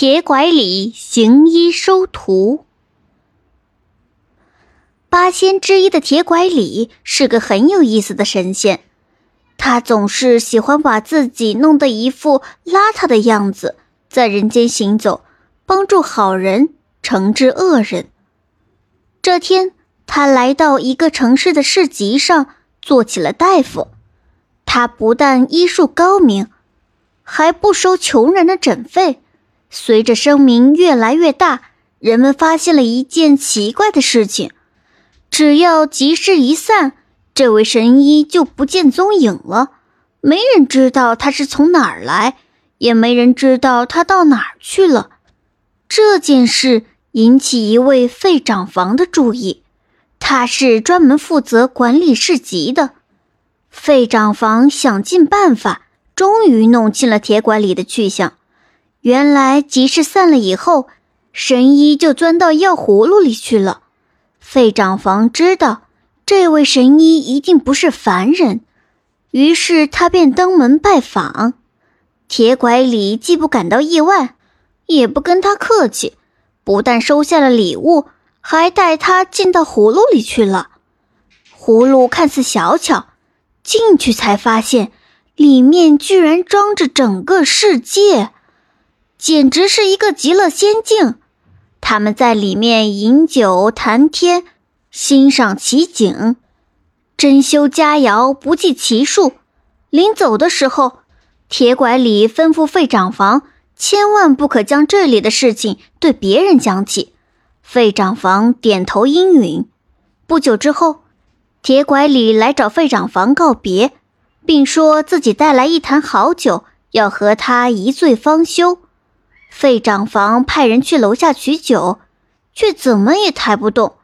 铁拐李行医收徒。八仙之一的铁拐李是个很有意思的神仙，他总是喜欢把自己弄得一副邋遢的样子，在人间行走，帮助好人，惩治恶人。这天，他来到一个城市的市集上，做起了大夫。他不但医术高明，还不收穷人的诊费。随着声名越来越大，人们发现了一件奇怪的事情：只要集市一散，这位神医就不见踪影了。没人知道他是从哪儿来，也没人知道他到哪儿去了。这件事引起一位费长房的注意，他是专门负责管理市集的。费长房想尽办法，终于弄清了铁拐李的去向。原来集市散了以后，神医就钻到药葫芦里去了。费长房知道这位神医一定不是凡人，于是他便登门拜访。铁拐李既不感到意外，也不跟他客气，不但收下了礼物，还带他进到葫芦里去了。葫芦看似小巧，进去才发现，里面居然装着整个世界。简直是一个极乐仙境，他们在里面饮酒谈天，欣赏奇景，珍馐佳肴不计其数。临走的时候，铁拐李吩咐费长房，千万不可将这里的事情对别人讲起。费长房点头应允。不久之后，铁拐李来找费长房告别，并说自己带来一坛好酒，要和他一醉方休。费长房派人去楼下取酒，却怎么也抬不动。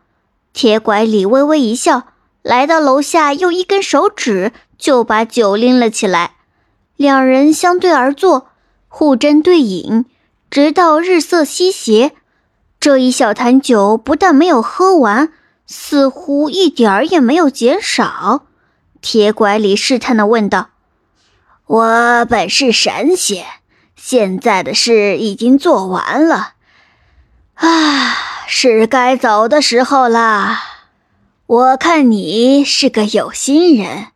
铁拐李微微一笑，来到楼下，用一根手指就把酒拎了起来。两人相对而坐，互斟对饮，直到日色西斜。这一小坛酒不但没有喝完，似乎一点儿也没有减少。铁拐李试探地问道：“我本是神仙。”现在的事已经做完了，啊，是该走的时候了。我看你是个有心人，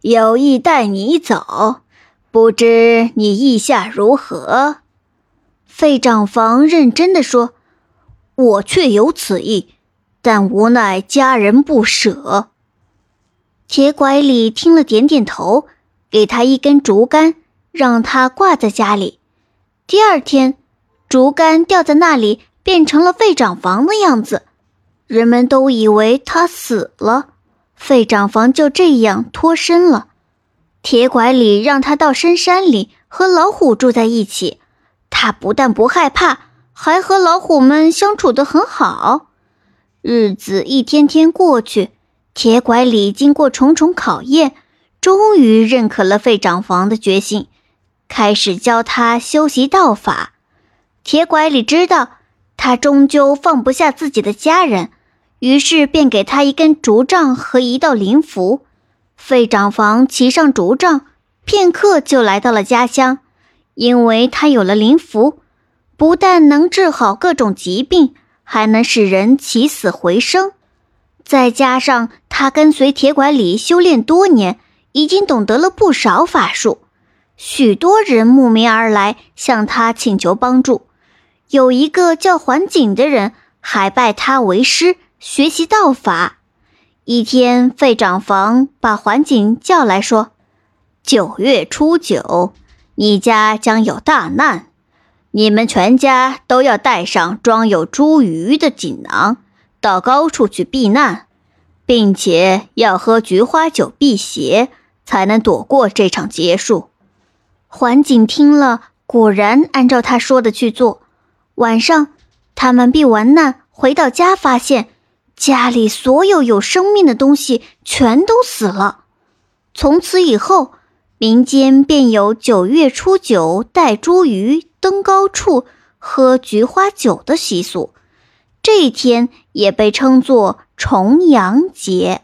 有意带你走，不知你意下如何？费长房认真的说：“我确有此意，但无奈家人不舍。”铁拐李听了，点点头，给他一根竹竿，让他挂在家里。第二天，竹竿掉在那里，变成了费长房的样子。人们都以为他死了，费长房就这样脱身了。铁拐李让他到深山里和老虎住在一起，他不但不害怕，还和老虎们相处得很好。日子一天天过去，铁拐李经过重重考验，终于认可了费长房的决心。开始教他修习道法。铁拐李知道他终究放不下自己的家人，于是便给他一根竹杖和一道灵符。费长房骑上竹杖，片刻就来到了家乡。因为他有了灵符，不但能治好各种疾病，还能使人起死回生。再加上他跟随铁拐李修炼多年，已经懂得了不少法术。许多人慕名而来，向他请求帮助。有一个叫桓景的人，还拜他为师，学习道法。一天，费长房把桓景叫来说：“九月初九，你家将有大难，你们全家都要带上装有茱萸的锦囊，到高处去避难，并且要喝菊花酒辟邪，才能躲过这场劫数。”环景听了，果然按照他说的去做。晚上，他们避完难回到家，发现家里所有有生命的东西全都死了。从此以后，民间便有九月初九带茱萸登高处喝菊花酒的习俗，这一天也被称作重阳节。